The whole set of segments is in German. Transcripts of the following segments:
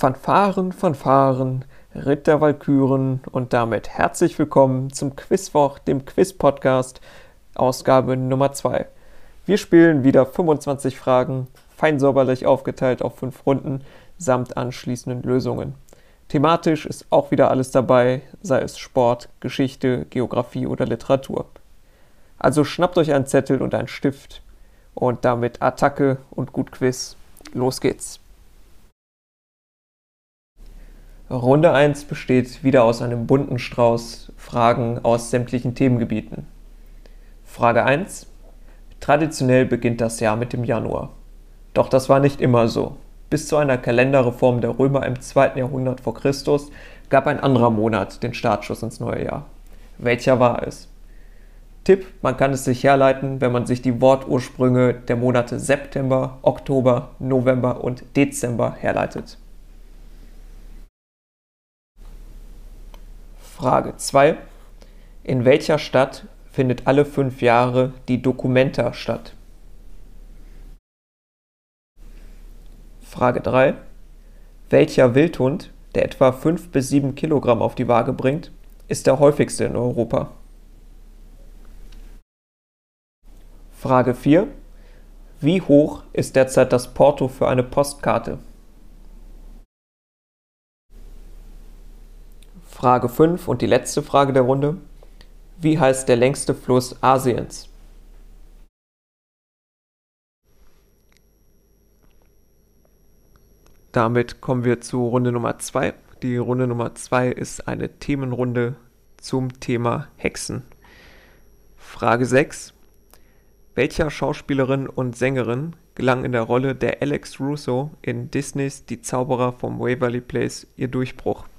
Fanfaren, Fanfaren, Ritt der Walküren und damit herzlich willkommen zum Quizwoch, dem Quiz-Podcast, Ausgabe Nummer 2. Wir spielen wieder 25 Fragen, fein säuberlich aufgeteilt auf 5 Runden, samt anschließenden Lösungen. Thematisch ist auch wieder alles dabei, sei es Sport, Geschichte, Geografie oder Literatur. Also schnappt euch einen Zettel und einen Stift und damit Attacke und gut Quiz. Los geht's. Runde 1 besteht wieder aus einem bunten Strauß Fragen aus sämtlichen Themengebieten. Frage 1. Traditionell beginnt das Jahr mit dem Januar. Doch das war nicht immer so. Bis zu einer Kalenderreform der Römer im 2. Jahrhundert vor Christus gab ein anderer Monat den Startschuss ins neue Jahr. Welcher war es? Tipp, man kann es sich herleiten, wenn man sich die Wortursprünge der Monate September, Oktober, November und Dezember herleitet. Frage 2. In welcher Stadt findet alle fünf Jahre die Documenta statt? Frage 3. Welcher Wildhund, der etwa 5 bis 7 Kilogramm auf die Waage bringt, ist der häufigste in Europa? Frage 4. Wie hoch ist derzeit das Porto für eine Postkarte? Frage 5 und die letzte Frage der Runde. Wie heißt der längste Fluss Asiens? Damit kommen wir zu Runde Nummer 2. Die Runde Nummer 2 ist eine Themenrunde zum Thema Hexen. Frage 6. Welcher Schauspielerin und Sängerin gelang in der Rolle der Alex Russo in Disneys Die Zauberer vom Waverly Place ihr Durchbruch?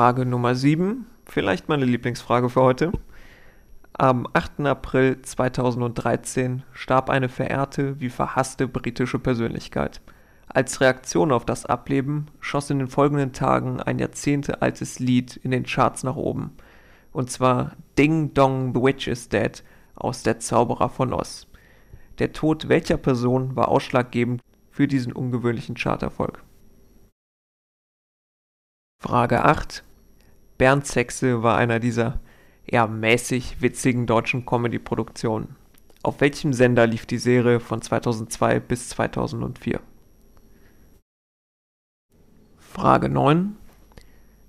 Frage Nummer 7, vielleicht meine Lieblingsfrage für heute. Am 8. April 2013 starb eine verehrte wie verhasste britische Persönlichkeit. Als Reaktion auf das Ableben schoss in den folgenden Tagen ein jahrzehntealtes Lied in den Charts nach oben. Und zwar Ding Dong the Witch is Dead aus Der Zauberer von Oz. Der Tod welcher Person war ausschlaggebend für diesen ungewöhnlichen Charterfolg? Frage 8. Bernd Zexe war einer dieser eher mäßig witzigen deutschen Comedy-Produktionen. Auf welchem Sender lief die Serie von 2002 bis 2004? Frage 9.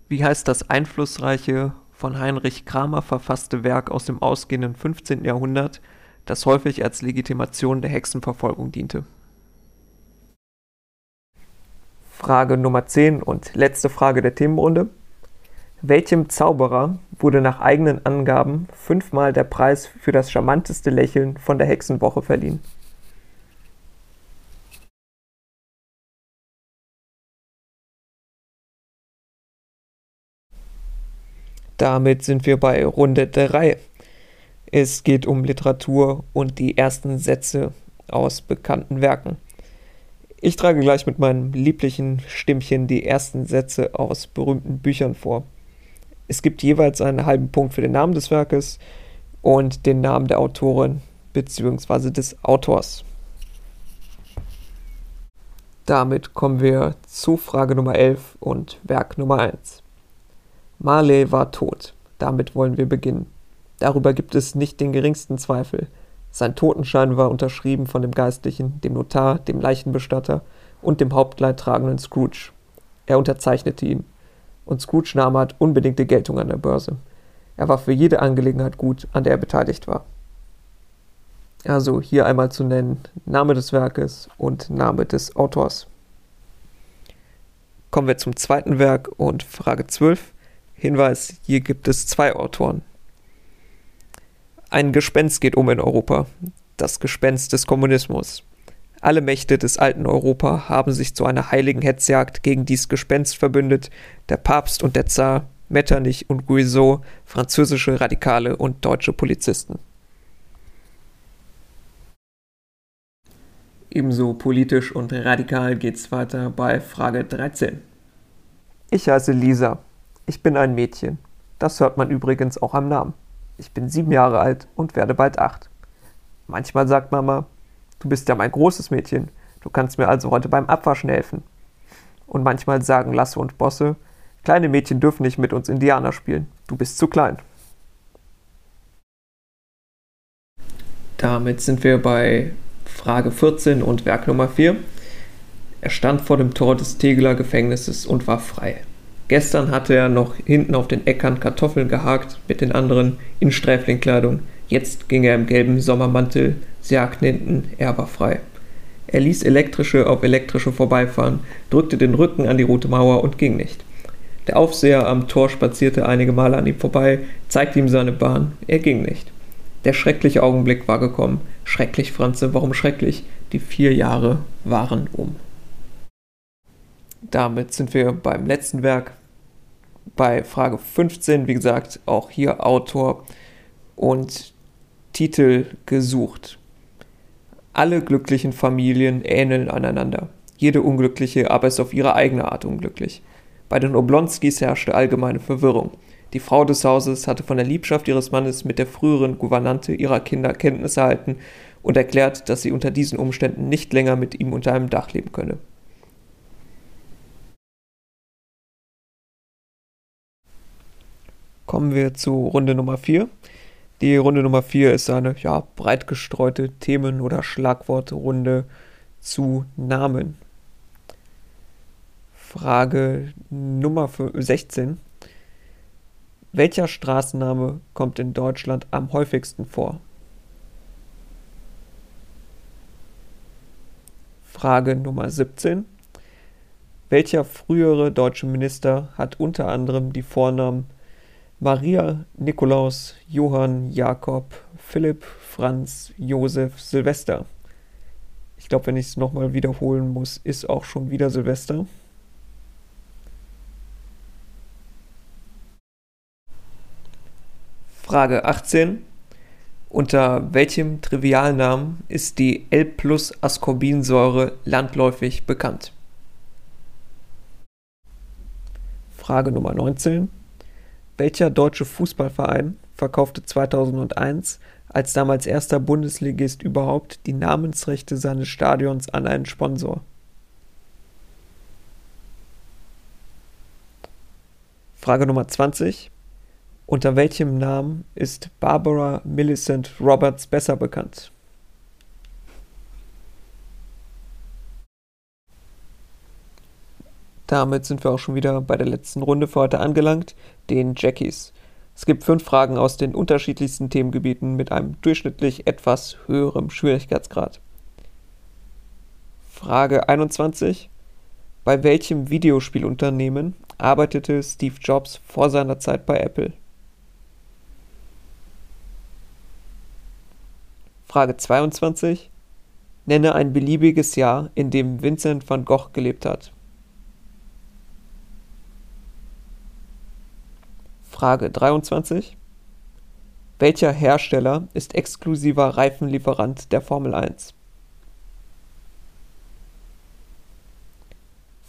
Wie heißt das einflussreiche, von Heinrich Kramer verfasste Werk aus dem ausgehenden 15. Jahrhundert, das häufig als Legitimation der Hexenverfolgung diente? Frage Nummer 10 und letzte Frage der Themenrunde. Welchem Zauberer wurde nach eigenen Angaben fünfmal der Preis für das charmanteste Lächeln von der Hexenwoche verliehen? Damit sind wir bei Runde 3. Es geht um Literatur und die ersten Sätze aus bekannten Werken. Ich trage gleich mit meinem lieblichen Stimmchen die ersten Sätze aus berühmten Büchern vor. Es gibt jeweils einen halben Punkt für den Namen des Werkes und den Namen der Autorin bzw. des Autors. Damit kommen wir zu Frage Nummer 11 und Werk Nummer 1. Marley war tot. Damit wollen wir beginnen. Darüber gibt es nicht den geringsten Zweifel. Sein Totenschein war unterschrieben von dem Geistlichen, dem Notar, dem Leichenbestatter und dem hauptleidtragenden Scrooge. Er unterzeichnete ihn und Scrooge nahm hat unbedingte Geltung an der Börse. Er war für jede Angelegenheit gut, an der er beteiligt war. Also hier einmal zu nennen Name des Werkes und Name des Autors. Kommen wir zum zweiten Werk und Frage 12. Hinweis, hier gibt es zwei Autoren. Ein Gespenst geht um in Europa, das Gespenst des Kommunismus. Alle Mächte des alten Europa haben sich zu einer heiligen Hetzjagd gegen dies Gespenst verbündet, der Papst und der Zar, Metternich und Guizot, französische Radikale und deutsche Polizisten. Ebenso politisch und radikal geht's weiter bei Frage 13. Ich heiße Lisa. Ich bin ein Mädchen. Das hört man übrigens auch am Namen. Ich bin sieben Jahre alt und werde bald acht. Manchmal sagt Mama, Du bist ja mein großes Mädchen. Du kannst mir also heute beim Abwaschen helfen. Und manchmal sagen Lasse und Bosse, kleine Mädchen dürfen nicht mit uns Indianer spielen. Du bist zu klein. Damit sind wir bei Frage 14 und Werk Nummer 4. Er stand vor dem Tor des Tegeler Gefängnisses und war frei. Gestern hatte er noch hinten auf den Äckern Kartoffeln gehakt mit den anderen in Sträflingkleidung. Jetzt ging er im gelben Sommermantel, sie jagten hinten, er war frei. Er ließ elektrische auf elektrische vorbeifahren, drückte den Rücken an die rote Mauer und ging nicht. Der Aufseher am Tor spazierte einige Male an ihm vorbei, zeigte ihm seine Bahn, er ging nicht. Der schreckliche Augenblick war gekommen. Schrecklich, Franze, warum schrecklich? Die vier Jahre waren um. Damit sind wir beim letzten Werk, bei Frage 15, wie gesagt, auch hier Autor und Titel gesucht. Alle glücklichen Familien ähneln aneinander. Jede unglückliche aber ist auf ihre eigene Art unglücklich. Bei den Oblonskis herrschte allgemeine Verwirrung. Die Frau des Hauses hatte von der Liebschaft ihres Mannes mit der früheren Gouvernante ihrer Kinder Kenntnis erhalten und erklärt, dass sie unter diesen Umständen nicht länger mit ihm unter einem Dach leben könne. Kommen wir zu Runde Nummer 4. Die Runde Nummer 4 ist eine ja, breit gestreute Themen- oder Schlagwortrunde zu Namen. Frage Nummer 16. Welcher Straßenname kommt in Deutschland am häufigsten vor? Frage Nummer 17. Welcher frühere deutsche Minister hat unter anderem die Vornamen Maria, Nikolaus, Johann, Jakob, Philipp, Franz, Josef, Silvester. Ich glaube, wenn ich es nochmal wiederholen muss, ist auch schon wieder Silvester. Frage 18. Unter welchem Trivialnamen ist die L-Plus-Ascorbinsäure landläufig bekannt? Frage Nummer 19. Welcher deutsche Fußballverein verkaufte 2001 als damals erster Bundesligist überhaupt die Namensrechte seines Stadions an einen Sponsor? Frage Nummer 20. Unter welchem Namen ist Barbara Millicent Roberts besser bekannt? Damit sind wir auch schon wieder bei der letzten Runde für heute angelangt, den Jackies. Es gibt fünf Fragen aus den unterschiedlichsten Themengebieten mit einem durchschnittlich etwas höherem Schwierigkeitsgrad. Frage 21. Bei welchem Videospielunternehmen arbeitete Steve Jobs vor seiner Zeit bei Apple? Frage 22. Nenne ein beliebiges Jahr, in dem Vincent van Gogh gelebt hat. Frage 23. Welcher Hersteller ist exklusiver Reifenlieferant der Formel 1?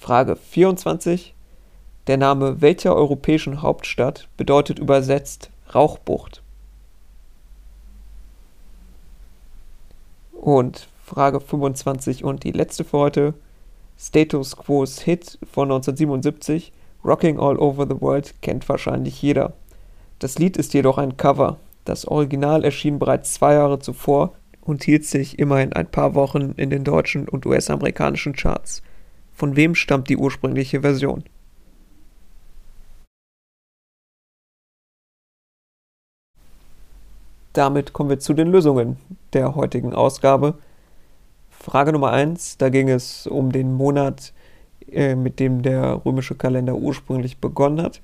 Frage 24. Der Name welcher europäischen Hauptstadt bedeutet übersetzt Rauchbucht? Und Frage 25 und die letzte für heute. Status Quo's Hit von 1977 Rocking All Over the World kennt wahrscheinlich jeder. Das Lied ist jedoch ein Cover. Das Original erschien bereits zwei Jahre zuvor und hielt sich immerhin ein paar Wochen in den deutschen und US-amerikanischen Charts. Von wem stammt die ursprüngliche Version? Damit kommen wir zu den Lösungen der heutigen Ausgabe. Frage Nummer 1, da ging es um den Monat äh, mit dem der römische Kalender ursprünglich begonnen hat.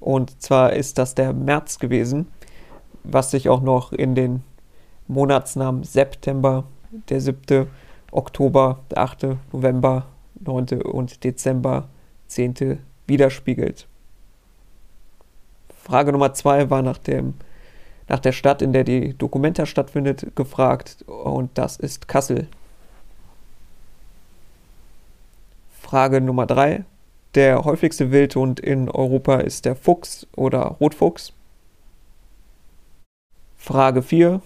Und zwar ist das der März gewesen, was sich auch noch in den Monatsnamen September, der 7., Oktober, der 8., November, 9. und Dezember, 10. widerspiegelt. Frage Nummer 2 war nach, dem, nach der Stadt, in der die Dokumenta stattfindet, gefragt und das ist Kassel. Frage Nummer 3. Der häufigste Wildhund in Europa ist der Fuchs oder Rotfuchs. Frage 4.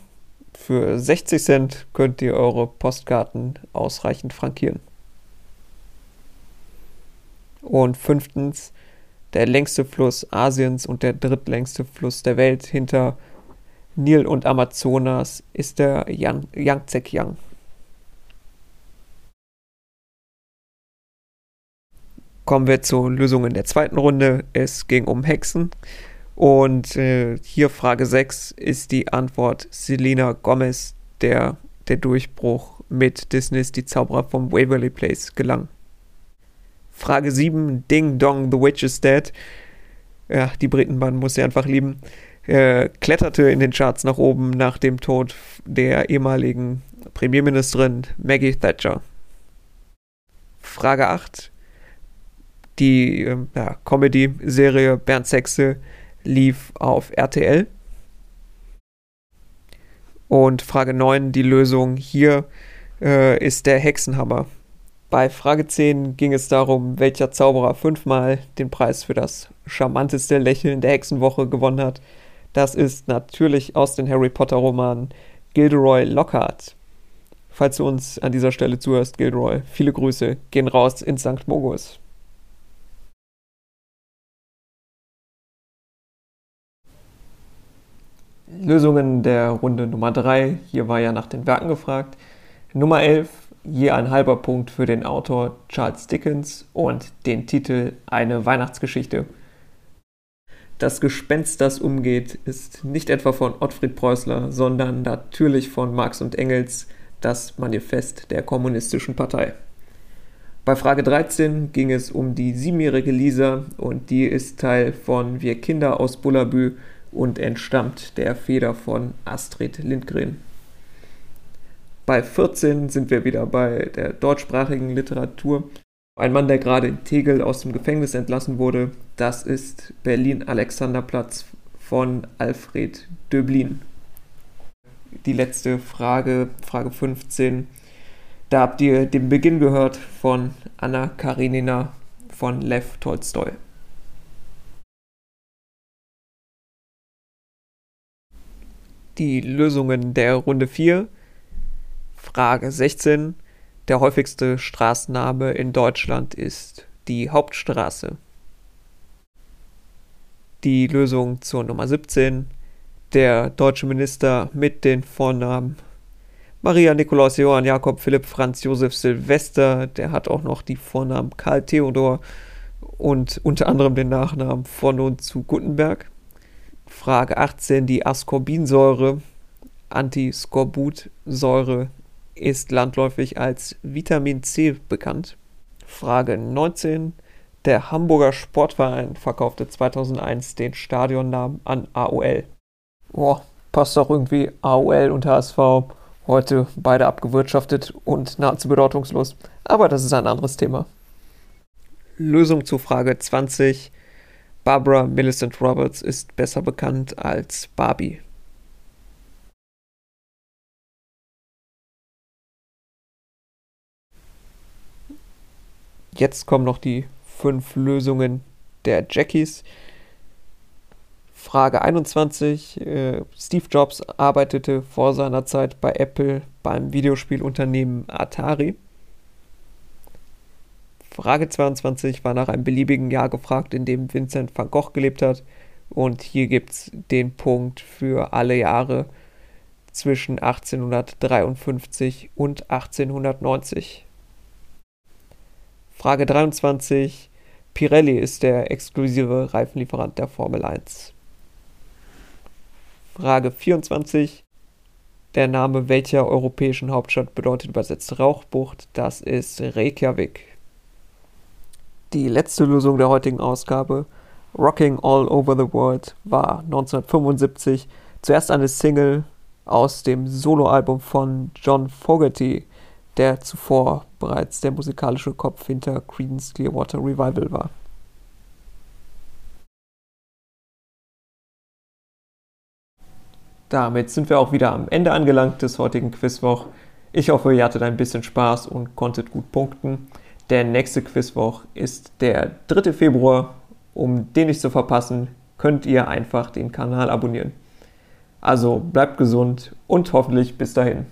Für 60 Cent könnt ihr eure Postkarten ausreichend frankieren. Und fünftens, der längste Fluss Asiens und der drittlängste Fluss der Welt hinter Nil und Amazonas ist der Yang Yangtze-Kiang. Kommen wir zur Lösung in der zweiten Runde. Es ging um Hexen. Und äh, hier Frage 6 ist die Antwort Selena Gomez, der der Durchbruch mit Disneys Die Zauberer vom Waverly Place gelang. Frage 7, Ding Dong, The Witch is Dead. Ja, die Britenbahn muss sie einfach lieben. Äh, kletterte in den Charts nach oben nach dem Tod der ehemaligen Premierministerin Maggie Thatcher. Frage 8, die äh, ja, Comedy-Serie Bernd Sexe lief auf RTL. Und Frage 9, die Lösung hier äh, ist der Hexenhammer. Bei Frage 10 ging es darum, welcher Zauberer fünfmal den Preis für das charmanteste Lächeln der Hexenwoche gewonnen hat. Das ist natürlich aus den Harry Potter Romanen Gilderoy Lockhart. Falls du uns an dieser Stelle zuhörst, Gilderoy, viele Grüße, gehen raus in St. Mogus. Lösungen der Runde Nummer 3. Hier war ja nach den Werken gefragt. Nummer 11, je ein halber Punkt für den Autor Charles Dickens und den Titel Eine Weihnachtsgeschichte. Das Gespenst, das umgeht, ist nicht etwa von Ottfried Preußler, sondern natürlich von Marx und Engels, das Manifest der Kommunistischen Partei. Bei Frage 13 ging es um die siebenjährige Lisa und die ist Teil von Wir Kinder aus Bullabü und entstammt der Feder von Astrid Lindgren. Bei 14 sind wir wieder bei der deutschsprachigen Literatur. Ein Mann, der gerade in Tegel aus dem Gefängnis entlassen wurde, das ist Berlin-Alexanderplatz von Alfred Döblin. Die letzte Frage, Frage 15. Da habt ihr den Beginn gehört von Anna Karenina von Lev Tolstoi. Die Lösungen der Runde 4. Frage 16. Der häufigste Straßenname in Deutschland ist die Hauptstraße. Die Lösung zur Nummer 17. Der deutsche Minister mit den Vornamen Maria Nikolaus Johann Jakob Philipp Franz Josef Silvester, der hat auch noch die Vornamen Karl Theodor und unter anderem den Nachnamen von und zu Gutenberg. Frage 18, die Ascorbinsäure, Antiskorbutsäure, ist landläufig als Vitamin C bekannt. Frage 19, der Hamburger Sportverein verkaufte 2001 den Stadionnamen an AOL. Boah, passt doch irgendwie AOL und HSV. Heute beide abgewirtschaftet und nahezu bedeutungslos. Aber das ist ein anderes Thema. Lösung zu Frage 20. Barbara Millicent Roberts ist besser bekannt als Barbie. Jetzt kommen noch die fünf Lösungen der Jackies. Frage 21. Äh, Steve Jobs arbeitete vor seiner Zeit bei Apple beim Videospielunternehmen Atari. Frage 22 war nach einem beliebigen Jahr gefragt, in dem Vincent van Gogh gelebt hat. Und hier gibt es den Punkt für alle Jahre zwischen 1853 und 1890. Frage 23. Pirelli ist der exklusive Reifenlieferant der Formel 1. Frage 24. Der Name welcher europäischen Hauptstadt bedeutet übersetzt Rauchbucht? Das ist Reykjavik die letzte Lösung der heutigen Ausgabe, Rocking All Over the World, war 1975 zuerst eine Single aus dem Soloalbum von John Fogerty, der zuvor bereits der musikalische Kopf hinter Creedence Clearwater Revival war. Damit sind wir auch wieder am Ende angelangt des heutigen Quizwoch. Ich hoffe, ihr hattet ein bisschen Spaß und konntet gut punkten. Der nächste Quizwoch ist der 3. Februar. Um den nicht zu verpassen, könnt ihr einfach den Kanal abonnieren. Also bleibt gesund und hoffentlich bis dahin.